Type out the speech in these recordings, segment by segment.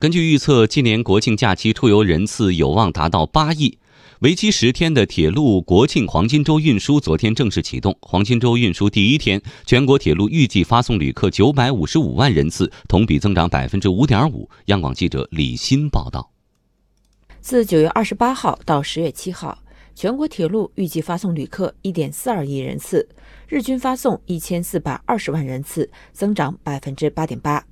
根据预测，今年国庆假期出游人次有望达到八亿。为期十天的铁路国庆黄金周运输昨天正式启动。黄金周运输第一天，全国铁路预计发送旅客九百五十五万人次，同比增长百分之五点五。央广记者李欣报道。自九月二十八号到十月七号，全国铁路预计发送旅客一点四二亿人次，日均发送一千四百二十万人次，增长百分之八点八。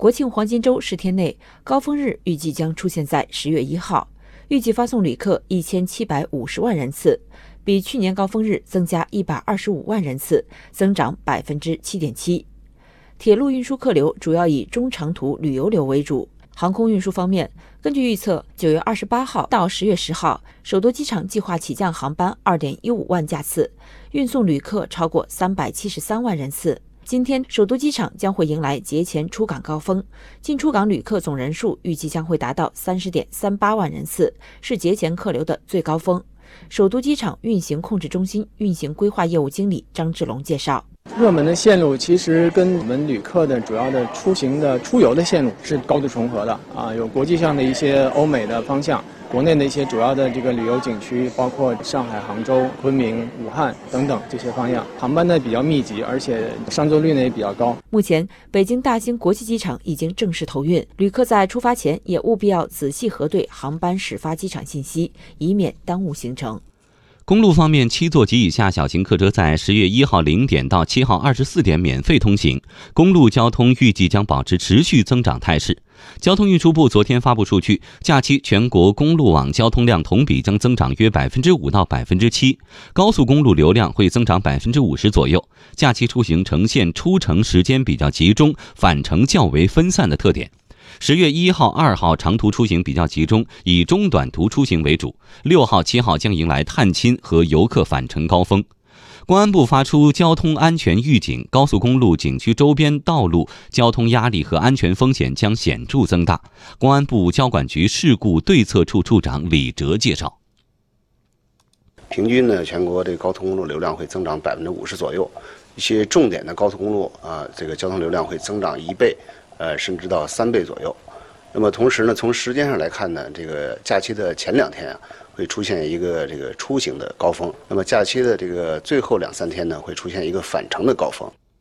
国庆黄金周十天内，高峰日预计将出现在十月一号。预计发送旅客一千七百五十万人次，比去年高峰日增加一百二十五万人次，增长百分之七点七。铁路运输客流主要以中长途旅游流为主。航空运输方面，根据预测，九月二十八号到十月十号，首都机场计划起降航班二点一五万架次，运送旅客超过三百七十三万人次。今天，首都机场将会迎来节前出港高峰，进出港旅客总人数预计将会达到三十点三八万人次，是节前客流的最高峰。首都机场运行控制中心运行规划业务经理张志龙介绍。热门的线路其实跟我们旅客的主要的出行的出游的线路是高度重合的啊，有国际上的一些欧美的方向，国内的一些主要的这个旅游景区，包括上海、杭州、昆明、武汉等等这些方向，航班呢比较密集，而且上座率呢也比较高。目前，北京大兴国际机场已经正式投运，旅客在出发前也务必要仔细核对航班始发机场信息，以免耽误行程。公路方面，七座及以下小型客车在十月一号零点到七号二十四点免费通行。公路交通预计将保持持续增长态势。交通运输部昨天发布数据，假期全国公路网交通量同比将增长约百分之五到百分之七，高速公路流量会增长百分之五十左右。假期出行呈现出城时间比较集中、返程较为分散的特点。十月一号、二号长途出行比较集中，以中短途出行为主。六号、七号将迎来探亲和游客返程高峰。公安部发出交通安全预警，高速公路、景区周边道路交通压力和安全风险将显著增大。公安部交管局事故对策处处长李哲介绍：平均呢，全国这高速公路流量会增长百分之五十左右，一些重点的高速公路啊，这个交通流量会增长一倍。呃，甚至到三倍左右。那么同时呢，从时间上来看呢，这个假期的前两天啊，会出现一个这个出行的高峰。那么假期的这个最后两三天呢，会出现一个返程的高峰。